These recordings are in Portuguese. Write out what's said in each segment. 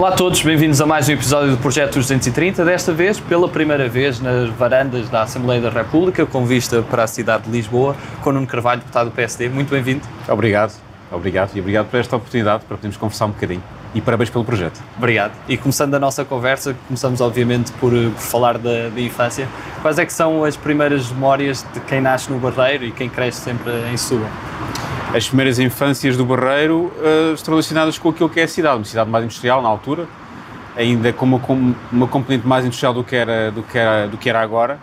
Olá a todos, bem-vindos a mais um episódio do Projeto 230, desta vez pela primeira vez nas varandas da Assembleia da República, com vista para a cidade de Lisboa, com Nuno Carvalho, deputado do PSD. Muito bem-vindo. Obrigado, obrigado e obrigado por esta oportunidade para podermos conversar um bocadinho. E parabéns pelo projeto. Obrigado. E começando a nossa conversa, começamos obviamente por, por falar da, da, infância. Quais é que são as primeiras memórias de quem nasce no Barreiro e quem cresce sempre em Setúbal? As primeiras infâncias do Barreiro uh, estão relacionadas com aquilo que é a cidade, uma cidade mais industrial na altura, ainda com uma, com uma componente mais industrial do que era, do que era, do que era agora,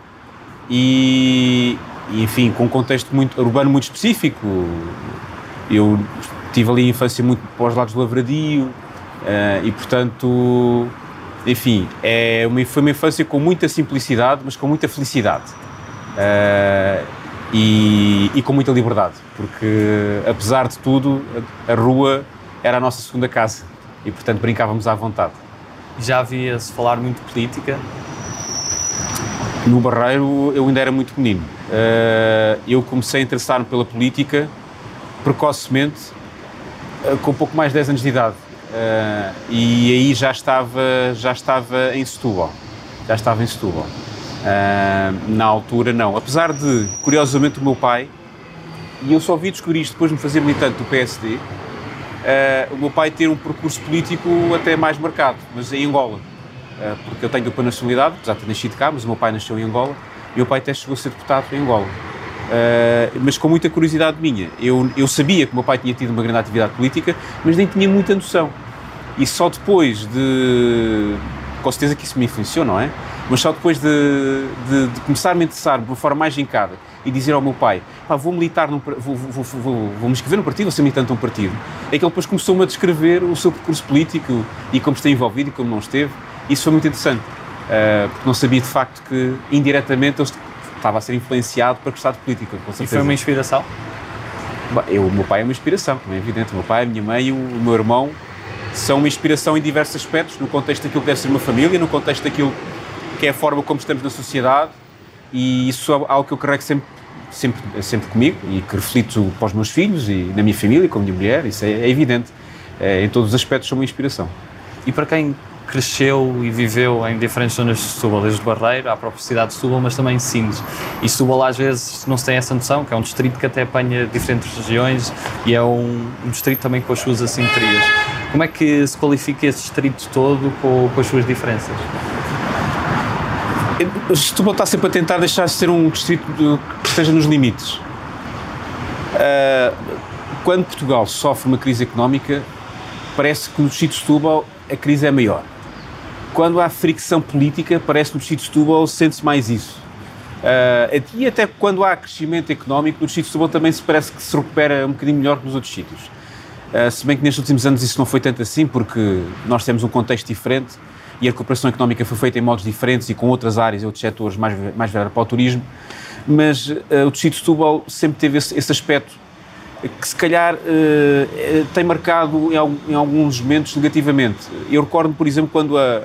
e, e enfim, com um contexto muito, urbano muito específico. Eu tive ali a infância muito para os lados do Lavradio, uh, e portanto, enfim, é uma, foi uma infância com muita simplicidade, mas com muita felicidade. Uh, e, e, com muita liberdade, porque apesar de tudo, a, a, rua era a nossa segunda casa e portanto brincávamos à vontade. Já havia-se falar muito de política? No Barreiro eu ainda era muito menino. Uh, eu comecei a interessar-me pela política precocemente, uh, com pouco mais de 10 anos de idade. Uh, e aí já estava, já estava em Setúbal. Já estava em Setúbal. Uh, na altura, não. Apesar de, curiosamente, o meu pai, e eu só vi descobrir isto depois de me fazer militante do PSD, uh, ah, o meu pai ter um percurso político até mais marcado, mas em Angola. Uh, porque eu tenho dupla nacionalidade, apesar de ter nascido cá, mas o meu pai nasceu em Angola, e o meu pai até chegou a ser deputado em Angola. mas com muita curiosidade minha. Eu, eu sabia que o meu pai tinha tido uma grande atividade política, mas nem tinha muita noção. E só depois de. Com certeza que isso me influenciou, não é? Mas só depois de, de, de começar a me interessar de uma forma mais gincada e dizer ao meu pai, pá, vou militar, num, vou, vou, vou, vou, me inscrever num partido, vou ser militante num partido, é que ele depois começou-me a descrever o seu percurso político e como está envolvido e como não esteve. Isso foi muito interessante, uh, porque não sabia de facto que indiretamente eu estava a ser influenciado para gostar de política. E foi uma inspiração? Eu, o meu pai é uma inspiração, como é evidente. O meu pai, a minha mãe e o, o meu irmão são uma inspiração em diversos aspectos, no contexto daquilo que deve ser uma família, no contexto daquilo que é a forma como estamos na sociedade e isso é algo que eu carrego sempre, sempre, sempre comigo e que reflito para os meus filhos e na minha família, com a minha mulher, isso é, é evidente. É, em todos os aspectos são uma inspiração. E para quem cresceu e viveu em diferentes zonas de Setúbal, desde Barreiro à própria cidade de Setúbal, mas também em Sines. E Setúbal às vezes não se tem essa noção, que é um distrito que até apanha diferentes regiões e é um, um distrito também com as suas assimetrias. Como é que se qualifica esse distrito todo com, com as suas diferenças? Setúbal está sempre a tentar deixar de ser um distrito que esteja nos limites. Uh, quando Portugal sofre uma crise económica, parece que no distrito de Setúbal a crise é maior. Quando há fricção política, parece que no distrito de Setúbal sente-se mais isso. Uh, e até quando há crescimento económico, no distrito de Setúbal também se parece que se recupera um bocadinho melhor que nos outros sítios. Uh, se bem que nestes últimos anos isso não foi tanto assim, porque nós temos um contexto diferente e a recuperação económica foi feita em modos diferentes e com outras áreas e outros setores mais, mais para o turismo, mas uh, o Distrito de Setúbal sempre teve esse, esse aspecto que se calhar uh, tem marcado em, em, alguns momentos negativamente. Eu recordo, por exemplo, quando a,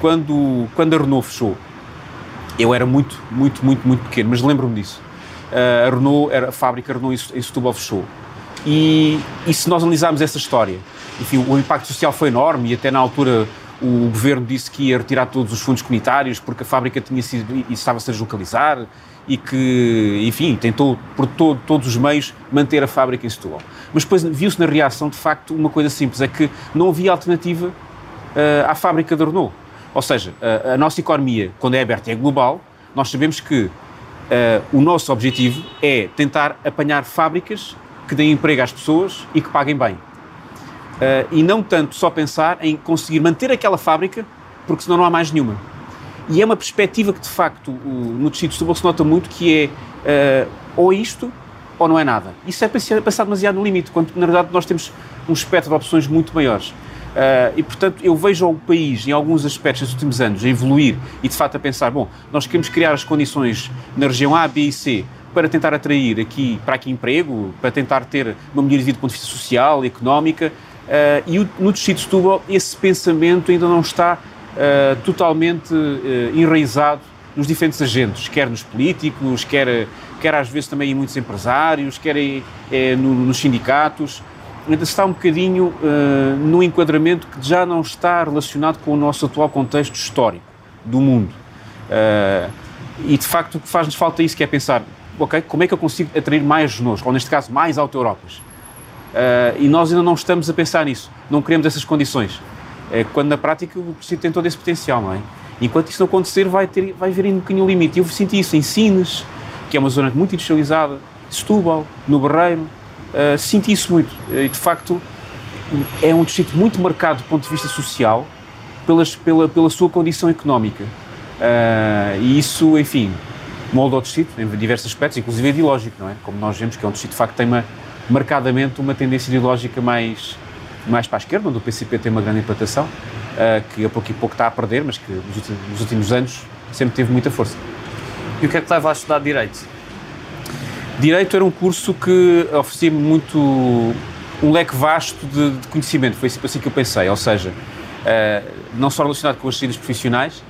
quando, quando a Renault fechou, eu era muito, muito, muito, muito pequeno, mas lembro-me disso. Uh, a Renault, era, a fábrica Renault em Setúbal fechou. E, e se nós analisarmos essa história, enfim, o impacto social foi enorme e até na altura o governo disse que ia retirar todos os fundos comunitários porque a fábrica tinha sido e estava a se deslocalizar e que, enfim, tentou por todo, todos os meios manter a fábrica em Setúbal. Mas depois viu-se na reação, de facto, uma coisa simples, é que não havia alternativa uh, à fábrica da Renault. Ou seja, uh, a nossa economia, quando é aberta e é global, nós sabemos que uh, o nosso objetivo é tentar apanhar fábricas que deem emprego às pessoas e que paguem bem. Uh, e não tanto só pensar em conseguir manter aquela fábrica, porque senão não há mais nenhuma. E é uma perspectiva que, de facto, o, no de Setúbal se nota muito, que é uh, ou isto ou não é nada. Isso é pensar demasiado no limite, quando na verdade nós temos um espectro de opções muito maiores. Uh, e, portanto, eu vejo o país, em alguns aspectos nos últimos anos, a evoluir e, de facto, a pensar, bom, nós queremos criar as condições na região A, B e C para tentar atrair aqui, para aqui emprego, para tentar ter uma melhoria de vida do ponto de vista social, económica, Uh, e o, no Distrito de Setúbal esse pensamento ainda não está uh, totalmente uh, enraizado nos diferentes agentes, quer nos políticos, quer, quer às vezes também em muitos empresários, quer em, no, nos sindicatos. ainda está um bocadinho uh, no enquadramento que já não está relacionado com o nosso atual contexto histórico do mundo. Uh, e de facto o que faz-nos falta é isso, que é pensar, ok, como é que eu consigo atrair mais genôs, ou neste caso mais auto-Europas? Uh, e nós ainda não estamos a pensar nisso, não queremos essas condições. É quando na prática o Distrito tem todo esse potencial, não é? Enquanto isso não acontecer, vai, ter, vai haver um bocadinho limite. Eu senti isso em Sines, que é uma zona muito industrializada, Setúbal, no Barreiro, uh, senti isso muito. E de facto é um distrito muito marcado do ponto de vista social pelas, pela, pela sua condição económica. Uh, e isso, enfim, molda o distrito em diversos aspectos, inclusive ideológico, não é? Como nós vemos que é um distrito de facto tem uma, marcadamente uma tendência ideológica mais, mais para a esquerda, onde o PCP tem uma grande implantação, uh, que a pouco e pouco está a perder, mas que nos últimos, nos últimos anos sempre teve muita força. E o que é que leva a estudar Direito? Direito era um curso que oferecia muito um leque vasto de, de conhecimento, foi assim que eu pensei, ou seja, uh, não só relacionado com as saídas profissionais,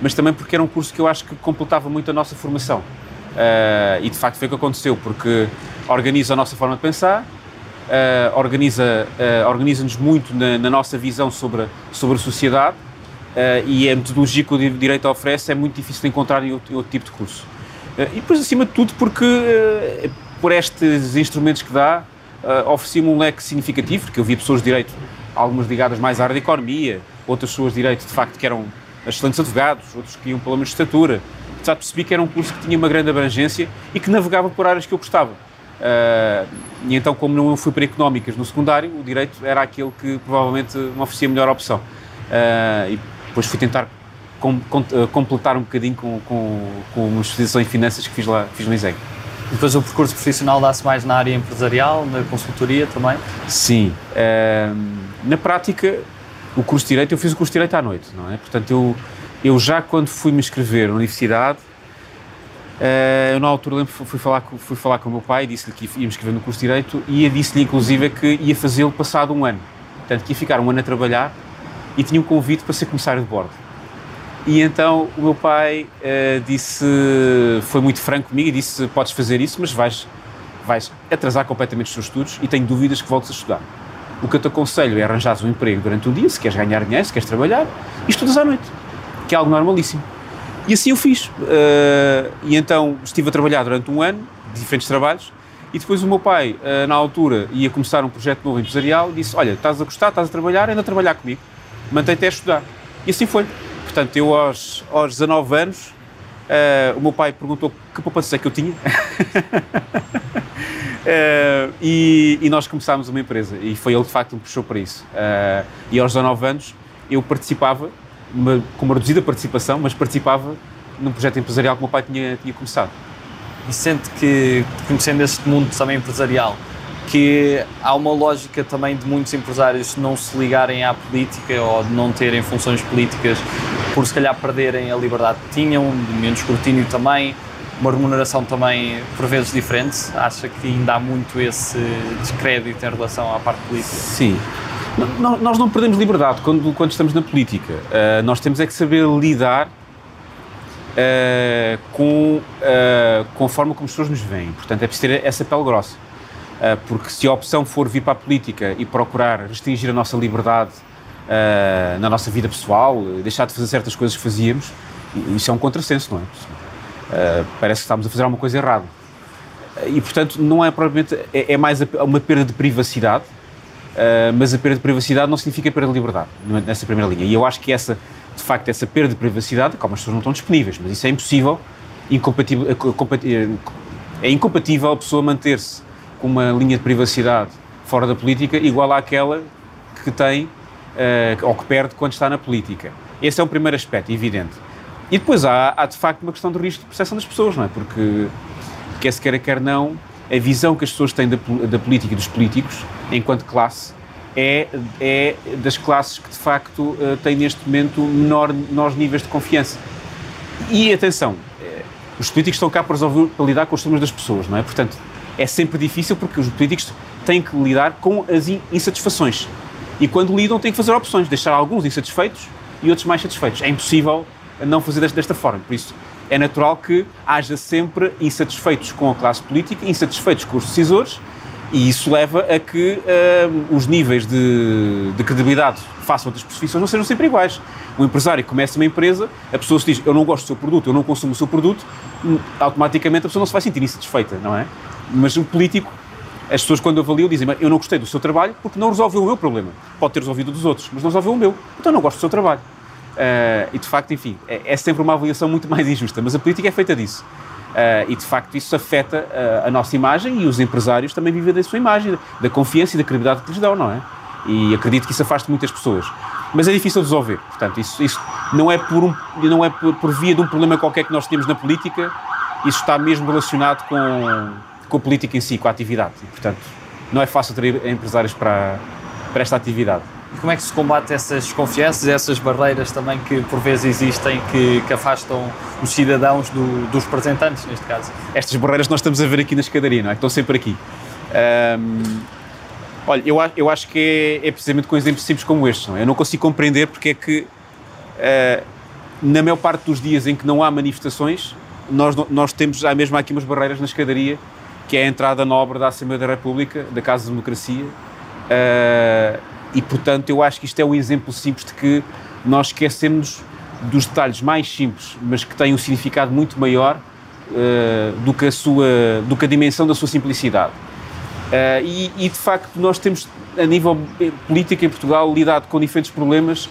mas também porque era um curso que eu acho que completava muito a nossa formação. Uh, e de facto foi o que aconteceu, porque organiza a nossa forma de pensar, uh, organiza, uh, organiza-nos muito na, na, nossa visão sobre sobre a sociedade e a metodologia que o Direito oferece é muito difícil de encontrar em outro, em outro tipo de curso. e depois, acima de tudo, porque por estes instrumentos que dá, oferecia-me um leque significativo, porque eu via pessoas de Direito, algumas ligadas mais à área da economia, outras pessoas de Direito, de facto, que eram excelentes advogados, outros que iam pela magistratura. Já percebi que era um curso que tinha uma grande abrangência e que navegava por áreas que eu gostava. Uh, e então, como não fui para económicas no secundário, o direito era aquele que provavelmente me oferecia a melhor opção. Uh, e depois fui tentar com, com, uh, completar um bocadinho com, com, com uma especialização em finanças que fiz lá, fiz no ISEG. Depois o percurso profissional dá-se mais na área empresarial, na consultoria também? Sim. na prática, o curso de Direito, eu fiz o curso de Direito à noite, não é? Portanto, eu, eu já quando fui me inscrever na universidade, uh, eu na altura lembro, fui falar, fui falar com o meu pai, disse-lhe que ia me inscrever no curso de Direito e disse-lhe inclusive que ia fazê-lo passado um ano. Portanto, que ia ficar um ano a trabalhar e tinha um convite para ser comissário de bordo. E então o meu pai uh, disse, foi muito franco comigo e disse: Podes fazer isso, mas vais, vais atrasar completamente os teus estudos e tenho dúvidas que voltes a estudar. O que eu te aconselho é arranjares um emprego durante o dia, se queres ganhar dinheiro, se queres trabalhar, e estudas à noite, é algo normalíssimo. E assim eu fiz. Uh, e então estive a trabalhar durante um ano, diferentes trabalhos, e depois o meu pai, uh, na altura, ia começar um projeto novo empresarial disse: Olha, estás a gostar, estás a trabalhar, anda a trabalhar comigo, mantém-te a estudar. E assim foi. Portanto, eu aos, aos 19 anos, uh, o meu pai perguntou que poupança é que eu tinha. Uh, e, e, nós começámos uma empresa e foi ele de facto que me puxou para isso. Uh, e aos 19 anos eu participava, uma, com uma reduzida participação, mas participava num projeto empresarial que o meu pai tinha, tinha começado. E sente que, conhecendo este mundo também empresarial, que há uma lógica também de muitos empresários não se ligarem à política ou de não terem funções políticas por se calhar perderem a liberdade que tinham, menos escrutínio também, uma remuneração também por vezes diferente? Acha que ainda há muito esse descrédito em relação à parte política? Sim. Nós não perdemos liberdade quando, quando estamos na política. Uh, nós temos é que saber lidar uh, com, uh, com a forma como as pessoas nos veem. Portanto, é preciso ter essa pele grossa. porque se a opção for vir para a política e procurar restringir a nossa liberdade na nossa vida pessoal, deixar de fazer certas coisas que fazíamos, isso é um contrassenso, não é? Parece que estamos a fazer alguma coisa errada. E, portanto, não é propriamente. É, é mais uma perda de privacidade, uh, mas a perda de privacidade não significa perda de liberdade, nessa primeira linha. E eu acho que essa, de facto, essa perda de privacidade, como as pessoas não estão disponíveis, mas isso é impossível, incompatível, é incompatível a pessoa manter-se com uma linha de privacidade fora da política igual àquela que tem uh, ou que perde quando está na política. Esse é o primeiro aspecto, evidente. E depois há, há, de facto uma questão de risco de percepção das pessoas, não é? Porque, quer se queira, quer não, a visão que as pessoas têm da, da política e dos políticos, enquanto classe, é, é das classes que de facto eh, têm neste momento menor, menores níveis de confiança. E atenção, eh, os políticos estão cá para resolver, para lidar com os problemas das pessoas, não é? Portanto, é sempre difícil porque os políticos têm que lidar com as insatisfações. E quando lidam, têm que fazer opções, deixar alguns insatisfeitos e outros mais satisfeitos. É impossível não fazer desta, desta forma. Por isso, é natural que haja sempre insatisfeitos com a classe política, insatisfeitos com os decisores E isso leva a que uh, os níveis de, de credibilidade face a outras profissões não sejam sempre iguais. O empresário começa uma empresa, a pessoa se diz eu não gosto do seu produto, eu não consumo o seu produto, hum, automaticamente a pessoa não se vai sentir insatisfeita, não é? Mas o político, as pessoas quando avaliam dizem eu não gostei do seu trabalho porque não resolveu o meu problema. Pode ter resolvido dos outros, mas não resolveu o meu. Então não gosto do seu trabalho. Uh, e de facto, enfim, é, é sempre uma avaliação muito mais injusta, mas a política é feita disso. Uh, e de facto isso afeta uh, a nossa imagem e os empresários também vivem da sua imagem, da confiança e da credibilidade que lhes dão, não é? E acredito que isso afaste muitas pessoas. Mas é difícil resolver, portanto, isso, isso não é, por, um, não é por, por, via de um problema qualquer que nós temos na política, isso está mesmo relacionado com, com a política em si, com a atividade. E, portanto, não é fácil ter empresários para, para esta atividade. Como é que se combate essas desconfianças, essas barreiras também que por vezes existem, que, que afastam os cidadãos do, dos representantes, neste caso? Estas barreiras nós estamos a ver aqui na escadaria, não é? Estão sempre aqui. Um, olha, eu, eu acho que é, é, precisamente com exemplos simples como estes. Não é? Eu não consigo compreender porque é que, uh, na maior parte dos dias em que não há manifestações, nós, nós temos há mesmo aqui umas barreiras na escadaria, que é a entrada nobre da Assembleia da República, da Casa da Democracia. Uh, e, portanto, eu acho que isto é um exemplo simples de que nós esquecemos dos detalhes mais simples, mas que têm um significado muito maior uh, do, que a sua, do que a dimensão da sua simplicidade. Uh, e, e, de facto, nós temos, a nível político em Portugal, lidado com diferentes problemas,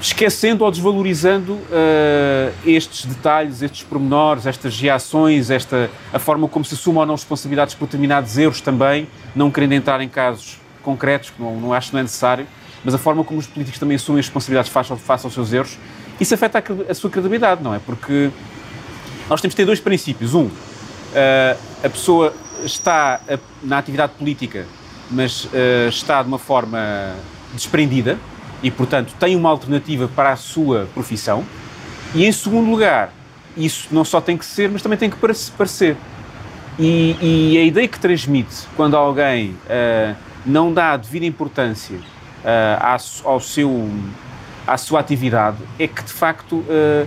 esquecendo ou desvalorizando uh, estes detalhes, estes pormenores, estas reações, esta, a forma como se assumam ou não responsabilidades por determinados erros também, não querendo entrar em casos concretos, que não, não acho que não é necessário, mas a forma como os políticos também assumem as responsabilidades face, face aos seus erros, isso afeta a, a, sua credibilidade, não é? Porque nós temos de ter dois princípios. Um, uh, a pessoa está na atividade política, mas uh, está de uma forma desprendida e, portanto, tem uma alternativa para a sua profissão. E, em segundo lugar, isso não só tem que ser, mas também tem que parecer. E, e a ideia que transmite quando alguém uh, não dá a devida importância uh, ao seu, à sua atividade, é que de facto uh,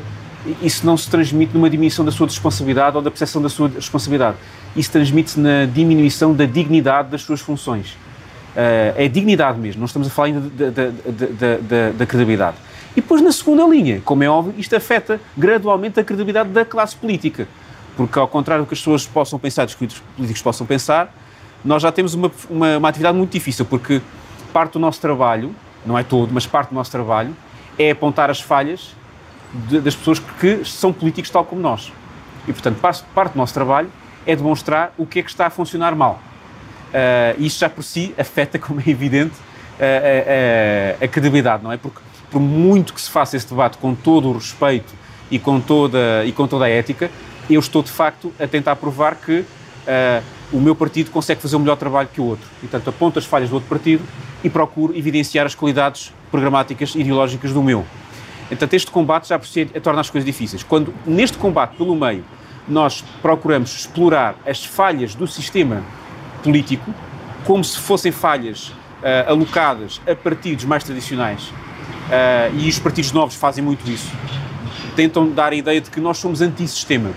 isso não se transmite numa diminuição da sua responsabilidade ou da percepção da sua responsabilidade. Isso transmite-se na diminuição da dignidade das suas funções. Uh, é dignidade mesmo, não estamos a falar ainda da, da, da, da, credibilidade. E depois, na segunda linha, como é óbvio, isto afeta gradualmente a credibilidade da classe política. Porque, ao contrário do que as pessoas possam pensar, os políticos possam pensar, nós já temos uma, uma, uma atividade muito difícil, porque parte do nosso trabalho, não é todo, mas parte do nosso trabalho, é apontar as falhas de, das pessoas que são políticos tal como nós. E, portanto, parte, parte do nosso trabalho é demonstrar o que é que está a funcionar mal. Uh, isso já por si afeta, como é evidente, a, a, a, credibilidade, não é? Porque por muito que se faça esse debate com todo o respeito e com toda, e com toda a ética, eu estou de facto a tentar provar que o meu partido consegue fazer um melhor trabalho que o outro. E, portanto, aponto as falhas do outro partido e procuro evidenciar as qualidades programáticas e ideológicas do meu. Então, este combate já si torna as coisas difíceis. Quando, neste combate pelo meio, nós procuramos explorar as falhas do sistema político como se fossem falhas uh, alocadas a partidos mais tradicionais, uh, e os partidos novos fazem muito isso, tentam dar a ideia de que nós somos antissistema.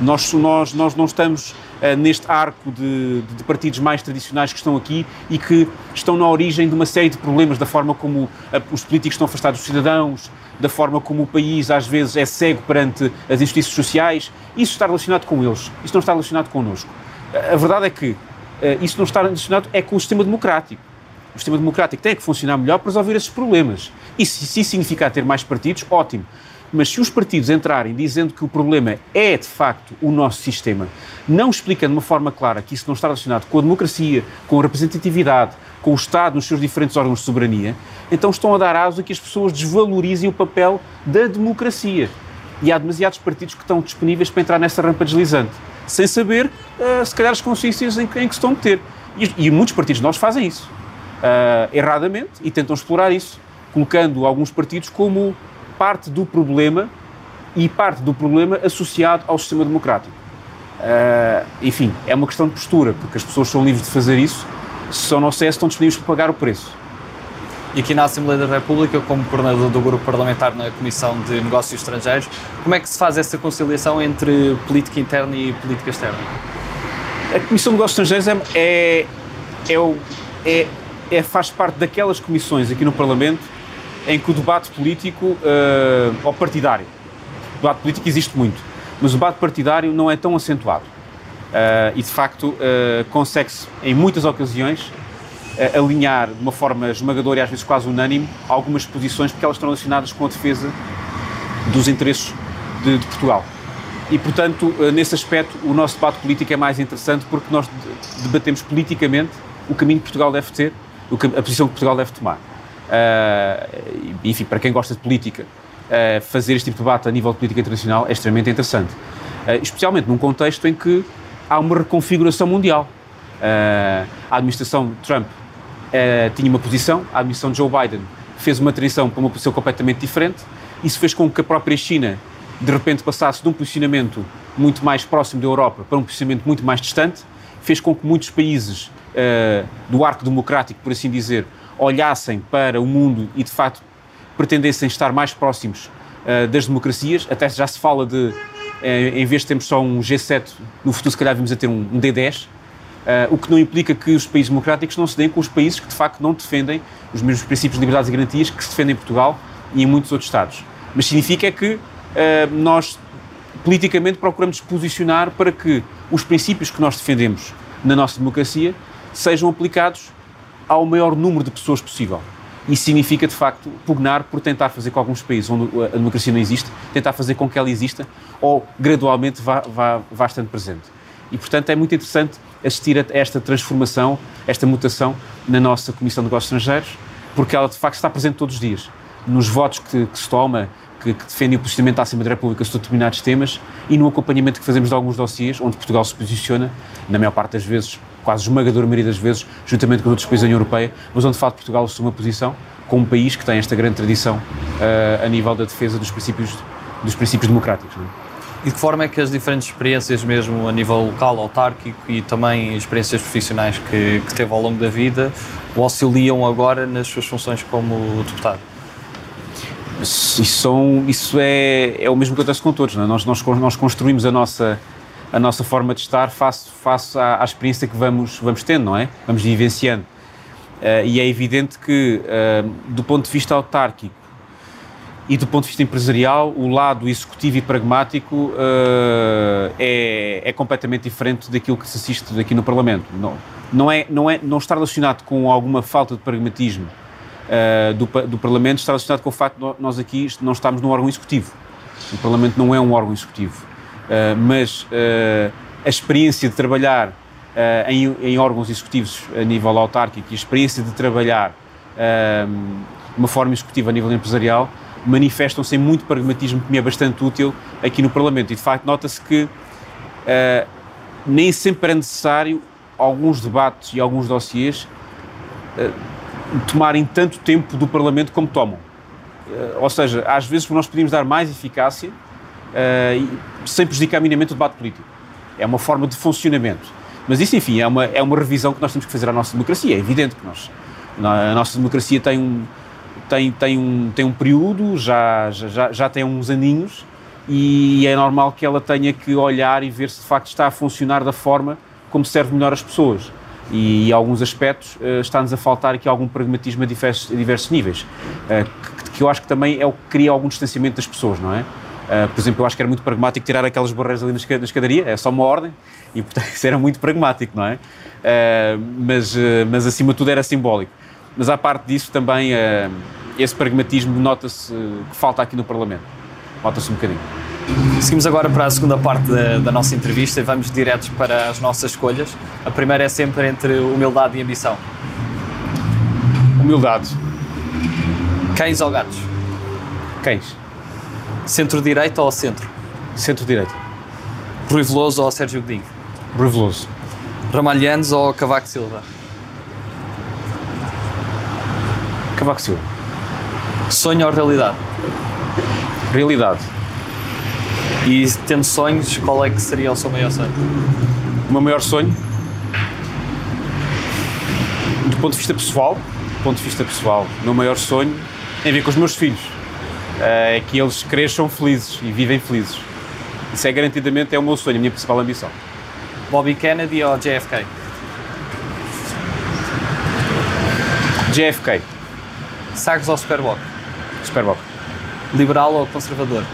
Nós, nós, nós não estamos neste arco de, de, partidos mais tradicionais que estão aqui e que estão na origem de uma série de problemas, da forma como uh, os políticos estão afastados dos cidadãos, da forma como o país às vezes é cego perante as injustiças sociais. Isso está relacionado com eles, isso não está relacionado connosco. Uh, a verdade é que isso não está relacionado é com o sistema democrático. O sistema democrático tem que funcionar melhor para resolver esses problemas. E se isso significar ter mais partidos, ótimo. Mas se os partidos entrarem dizendo que o problema é de facto o nosso sistema, não explicando de uma forma clara que isso não está relacionado com a democracia, com a representatividade, com o Estado nos seus diferentes órgãos de soberania, então estão a dar aso a que as pessoas desvalorizem o papel da democracia. E há demasiados partidos que estão disponíveis para entrar nessa rampa deslizante, sem saber, uh, se calhar, as consciências em, em, que se estão a meter. E, e muitos partidos nós fazem isso, uh, erradamente, e tentam explorar isso, colocando alguns partidos como parte do problema e parte do problema associado ao sistema democrático. Uh, enfim, é uma questão de postura, porque as pessoas são livres de fazer isso, se só não se estão disponíveis para pagar o preço. E aqui na Assembleia da República, como coordenador do grupo parlamentar na Comissão de Negócios Estrangeiros, como é que se faz essa conciliação entre política interna e política externa? A Comissão de Negócios Estrangeiros é, é, é, é, é, faz parte daquelas comissões aqui no Parlamento em que o debate político, uh, ou partidário, o debate político existe muito, mas o debate partidário não é tão acentuado. Uh, e de facto uh, consegue-se, em muitas ocasiões, alinhar de uma forma esmagadora e às vezes quase unânime algumas posições, porque elas estão relacionadas com a defesa dos interesses de, de Portugal. E, portanto, nesse aspecto, o nosso debate político é mais interessante porque nós debatemos politicamente o caminho que Portugal deve ter, a posição que Portugal deve tomar. Uh, enfim, para quem gosta de política, uh, fazer este tipo de debate a nível de política internacional é extremamente interessante. Uh, especialmente num contexto em que há uma reconfiguração mundial. a administração Trump tinha uma posição, a administração Joe Biden fez uma transição para uma posição completamente diferente. Isso fez com que a própria China, de repente, passasse de um posicionamento muito mais próximo da Europa para um posicionamento muito mais distante, fez com que muitos países do arco democrático, por assim dizer, olhassem para o mundo e de facto pretendessem estar mais próximos uh, das democracias. Até já se fala de, uh, em vez de termos só um G7, no futuro se calhar vimos a ter um, um D10, uh, eh, o que não implica que os países democráticos não se deem com os países que de facto não defendem os mesmos princípios de liberdades e garantias que se defendem em Portugal e em muitos outros Estados. Mas significa que nós politicamente procuramos posicionar para que os princípios que nós defendemos na nossa democracia sejam aplicados ao maior número de pessoas possível. Isso significa, de facto, pugnar por tentar fazer com alguns países onde a democracia não existe, tentar fazer com que ela exista ou gradualmente vá, vá, vá estando presente. E, portanto, é muito interessante assistir a esta transformação, esta mutação na nossa Comissão de Negócios Estrangeiros, porque ela, de facto, está presente todos os dias. Nos votos que, que se toma, que, que defendem o posicionamento da Assembleia da República sobre determinados temas e no acompanhamento que fazemos de alguns dossiês, onde Portugal se posiciona, na maior parte das vezes, quase esmagadora maioria das vezes, juntamente com outros países da União Europeia, mas onde de facto Portugal assume uma posição como um país que tem esta grande tradição uh, a nível da defesa dos princípios, dos princípios democráticos. É? E de que forma é que as diferentes experiências, mesmo a nível local, autárquico e também experiências profissionais que, que teve ao longo da vida, o auxiliam agora nas suas funções como deputado? Isso, são, isso é, é o mesmo que acontece com todos. Não é? nós, nós, nós construímos a nossa, a nossa forma de estar face, face à, à, experiência que vamos, vamos tendo, não é? Vamos vivenciando. Uh, e é evidente que, uh, do ponto de vista autárquico e do ponto de vista empresarial, o lado executivo e pragmático uh, é, é completamente diferente daquilo que se assiste aqui no Parlamento. Não, não, é, não, é, não está relacionado com alguma falta de pragmatismo do, do Parlamento, está relacionado com o facto de nós aqui não estamos num órgão executivo. O Parlamento não é um órgão executivo. Uh, mas uh, a experiência de trabalhar uh, em, em, órgãos executivos a nível autárquico e a experiência de trabalhar de uma forma executiva a nível empresarial manifestam-se em muito pragmatismo que me é bastante útil aqui no Parlamento. E de facto nota-se que nem sempre é necessário alguns debates e alguns dossiês tomarem tanto tempo do Parlamento como tomam. Ou seja, às vezes nós podemos dar mais eficácia uh, sem prejudicar minimamente o debate político. É uma forma de funcionamento. Mas isso, enfim, é uma, é uma revisão que nós temos que fazer à nossa democracia. É evidente que nós, a nossa democracia tem um, tem, tem um, tem um período, já, já, já tem uns aninhos, e é normal que ela tenha que olhar e ver se de facto está a funcionar da forma como serve melhor as pessoas. E, em alguns aspectos uh, está-nos a faltar aqui algum pragmatismo a diversos, a diversos níveis, uh, que, que, eu acho que também é o que cria algum distanciamento das pessoas, não é? Uh, por exemplo, eu acho que era muito pragmático tirar aquelas barreiras ali na escadaria, é só uma ordem, e portanto isso era muito pragmático, não é? Mas, mas acima de tudo era simbólico. Mas à parte disso também esse pragmatismo nota-se que falta aqui no Parlamento. Nota-se um bocadinho. Seguimos agora para a segunda parte da, da, nossa entrevista e vamos diretos para as nossas escolhas. A primeira é sempre entre humildade e ambição. Humildade. Cães ou gatos? Cães. Centro-direita ou centro? Centro-direita. Rui Veloso ou Sérgio Godinho? Rui Veloso. Ramalhantes ou Cavaco Silva? Cavaco Silva. Sonho ou realidade? Realidade. E tendo sonhos, qual é que seria o seu maior sonho? O meu maior sonho, do ponto de vista pessoal, do ponto de vista pessoal, o meu maior sonho tem a ver com os meus filhos eh, é que eles cresçam felizes e vivem felizes. Isso é garantidamente é o meu sonho, a minha principal ambição. Bobby Kennedy ou JFK? JFK, Sagres ou Superboc? Superboc. Liberal ou conservador?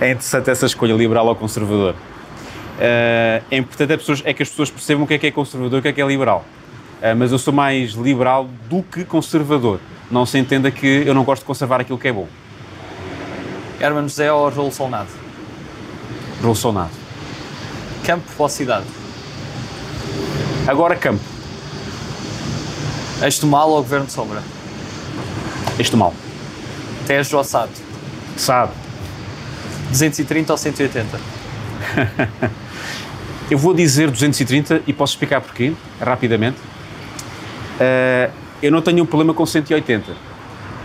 É interessante essa escolha, liberal ou conservador. Uh, é importante é, pessoas, é que as pessoas percebam o que é que é conservador e o que é que é liberal. Uh, mas eu sou mais liberal do que conservador. Não se entenda que eu não gosto de conservar aquilo que é bom. Hermano José ou Raul Solnado? Raul Solnado. Campo ou cidade? Agora campo. Do Mal ou Governo de Sombra? Do Mal. Tejo ou Sado? Sado. 230 ou 180? eu vou dizer 230 e posso explicar porquê, rapidamente. Uh, eu não tenho um problema com 180. Uh,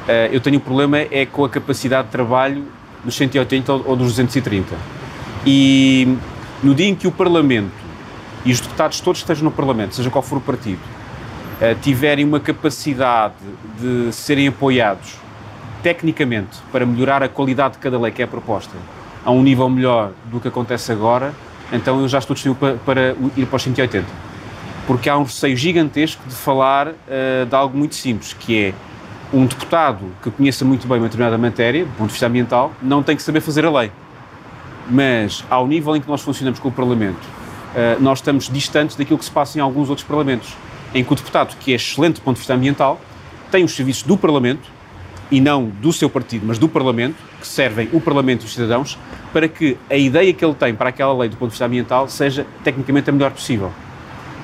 eh, eu tenho um problema é com a capacidade de trabalho dos 180 ou dos 230. E no dia em que o Parlamento e os deputados todos estejam no Parlamento, seja qual for o partido, uh, tiverem uma capacidade de serem apoiados tecnicamente para melhorar a qualidade de cada lei que é proposta a um nível melhor do que acontece agora, então eu já estou disponível para, para ir para os 180. Porque há um receio gigantesco de falar uh, de algo muito simples, que é um deputado que conheça muito bem uma determinada matéria, do ponto de vista ambiental, não tem que saber fazer a lei. Mas, ao nível em que nós funcionamos com o Parlamento, uh, nós estamos distantes daquilo que se passa em alguns outros Parlamentos, em que o deputado, que é excelente do ponto de vista ambiental, tem os serviços do Parlamento, e não do seu partido, mas do Parlamento, que servem o Parlamento e os cidadãos, para que a ideia que ele tem para aquela lei do ponto de vista ambiental seja tecnicamente a melhor possível.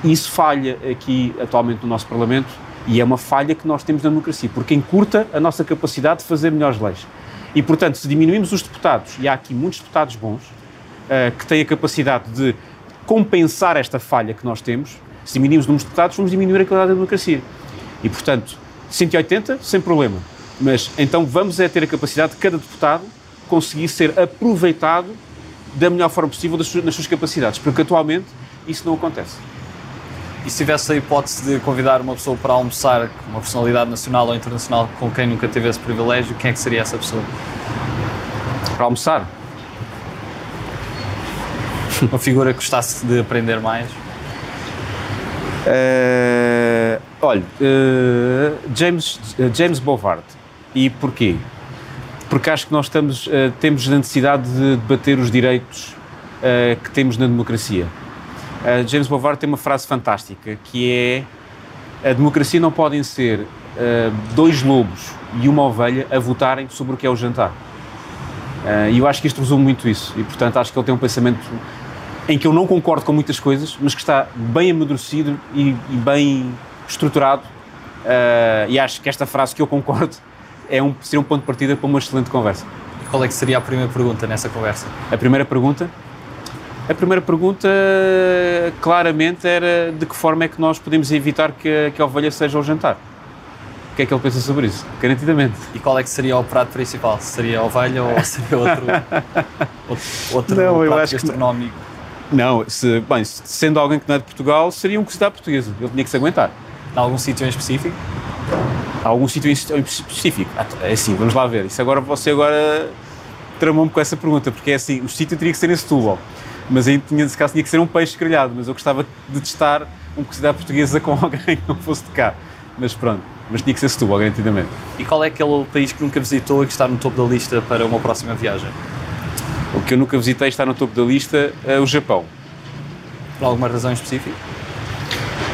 Isso falha aqui atualmente no nosso Parlamento e é uma falha que nós temos na democracia, porque encurta a nossa capacidade de fazer melhores leis. E, portanto, se diminuímos os deputados, e há aqui muitos deputados bons, uh, que têm a capacidade de compensar esta falha que nós temos, se diminuirmos o número de deputados, vamos diminuir a qualidade da democracia. E, portanto, 180, sem problema. Mas então vamos é ter a capacidade de cada deputado conseguir ser aproveitado da melhor forma possível das suas, nas suas capacidades, porque atualmente isso não acontece. E se tivesse a hipótese de convidar uma pessoa para almoçar, uma personalidade nacional ou internacional com quem nunca teve esse privilégio, quem é que seria essa pessoa? Para almoçar? Uma figura que gostasse de aprender mais? Uh, olha, uh, James, uh, James Bovard e porquê? Porque acho que nós estamos, uh, temos a necessidade de debater os direitos uh, que temos na democracia. Uh, James Bovard tem uma frase fantástica que é a democracia não podem ser dois lobos e uma ovelha a votarem sobre o que é o jantar. E eu acho que isto resume muito isso e, portanto, acho que ele tem um pensamento em que eu não concordo com muitas coisas, mas que está bem amadurecido e, e bem estruturado. Uh, e acho que esta frase que eu concordo é um, seria um ponto de partida para uma excelente conversa. E qual é que seria a primeira pergunta nessa conversa? A primeira pergunta? A primeira pergunta, claramente, era de que forma é que nós podemos evitar que que a ovelha seja ao jantar. O que é que ele pensa sobre isso? Garantidamente. E qual é que seria o prato principal? Seria a ovelha ou seria outro, outro, outro não, prato eu acho gastronómico? Que não, se, bem, sendo alguém que não é de Portugal, seria um cozido portuguesa. Ele tinha que se aguentar. Em algum sítio em específico? Algum sítio específico. É assim, vamos lá ver. Isso agora você agora tramou-me com essa pergunta, porque é assim, o sítio teria que ser em Setúbal, mas aí tinha, nesse caso tinha que ser um peixe grelhado, mas eu gostava de testar uma cozinha portuguesa com alguém que não fosse de cá. Mas pronto, mas tinha que ser Setúbal, garantidamente. E qual é aquele país que nunca visitou e que está no topo da lista para uma próxima viagem? O que eu nunca visitei está no topo da lista é o Japão. Por alguma razão específica?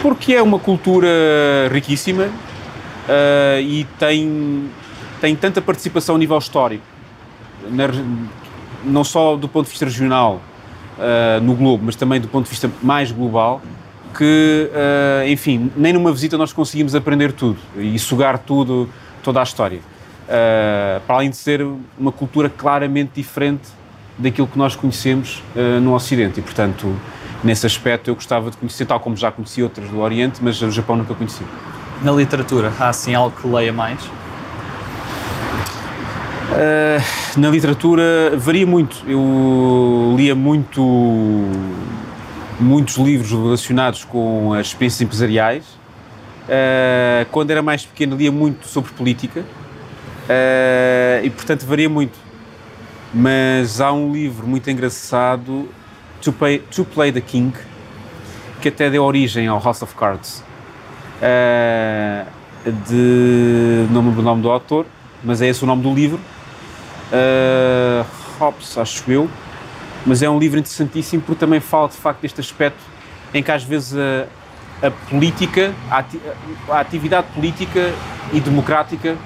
Porque é uma cultura riquíssima, uh, e tem, tem tanta participação a nível histórico, na, não só do ponto de vista regional uh, no globo, mas também do ponto de vista mais global, que, uh, enfim, nem numa visita nós conseguimos aprender tudo e sugar tudo, toda a história. para além de ser uma cultura claramente diferente daquilo que nós conhecemos no Ocidente e, portanto, nesse aspecto eu gostava de conhecer, tal como já conheci outras do Oriente, mas o Japão nunca conheci. Na literatura, há assim algo que leia mais? Uh, na literatura varia muito. Eu lia muito muitos livros relacionados com as experiências empresariais. Uh, quando era mais pequeno lia muito sobre política uh, e portanto varia muito. Mas há um livro muito engraçado, To to Play the King, que até deu origem ao House of Cards uh, de. não me lembro o nome do autor, mas é esse o nome do livro. Uh, Hobbes, acho eu. Mas é um livro interessantíssimo porque também fala de facto deste aspecto em que às vezes a, a política, a, ati a atividade política e democrática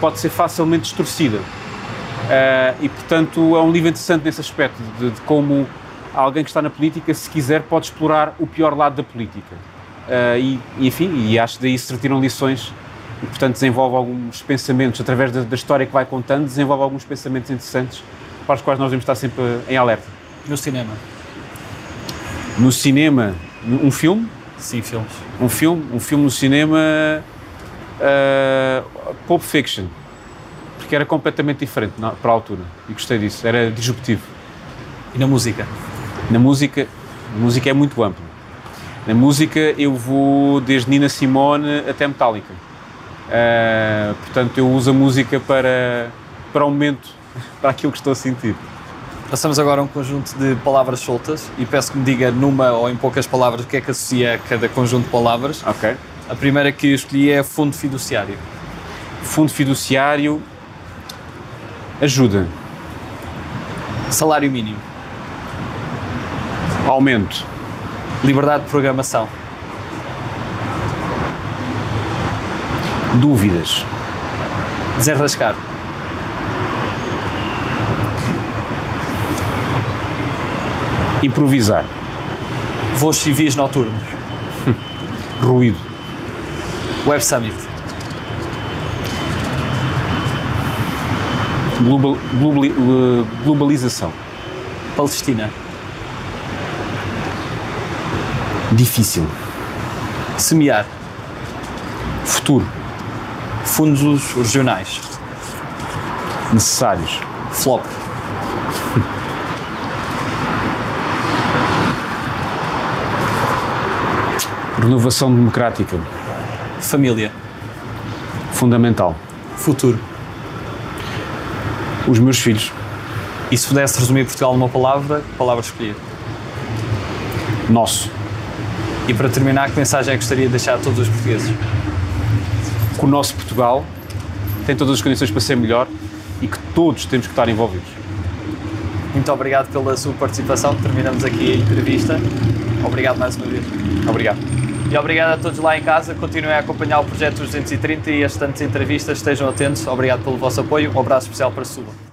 pode ser facilmente distorcida. Uh, e portanto é um livro interessante nesse aspecto, de, de, como alguém que está na política, se quiser, pode explorar o pior lado da política. Uh, e, enfim, e acho que daí se retiram lições e portanto desenvolve alguns pensamentos, através da, da, história que vai contando, desenvolve alguns pensamentos interessantes para os quais nós devemos estar sempre em alerta. No cinema? No cinema, um filme? Sim, filmes. Um filme, um filme no cinema, uh, Pulp Fiction, porque era completamente diferente na, para a altura e gostei disso, era disruptivo. E na música? Na música, a música é muito ampla. Na música eu vou desde Nina Simone até Metallica. Uh, portanto, eu uso a música para, para o momento, para aquilo que estou a sentir. Passamos agora a um conjunto de palavras soltas e peço que me diga numa ou em poucas palavras o que é que associa a cada conjunto de palavras. Ok. A primeira que escolhi é fundo fiduciário. Fundo fiduciário ajuda. Salário mínimo. Aumento. Liberdade de programação. Dúvidas. Desenrascar. Improvisar. Voos civis noturnos. Ruído. Web Summit. Global, eh, globalização. Palestina. Difícil. Semear. Futuro. Fundos regionais. Necessários. Flop. Renovação democrática. Família. Fundamental. Futuro. Os meus filhos. E se pudesse resumir Portugal numa palavra, que palavra escolher? Nosso. E para terminar, que mensagem é que gostaria de deixar a todos os portugueses? Que o nosso Portugal tem todas as condições para ser melhor e que todos temos que estar envolvidos. Muito obrigado pela sua participação. Terminamos aqui a entrevista. Obrigado mais uma vez. Obrigado. E obrigado a todos lá em casa. Continuem a acompanhar o projeto 230 e as tantas entrevistas. Estejam atentos. Obrigado pelo vosso apoio. Um abraço especial para a Sua.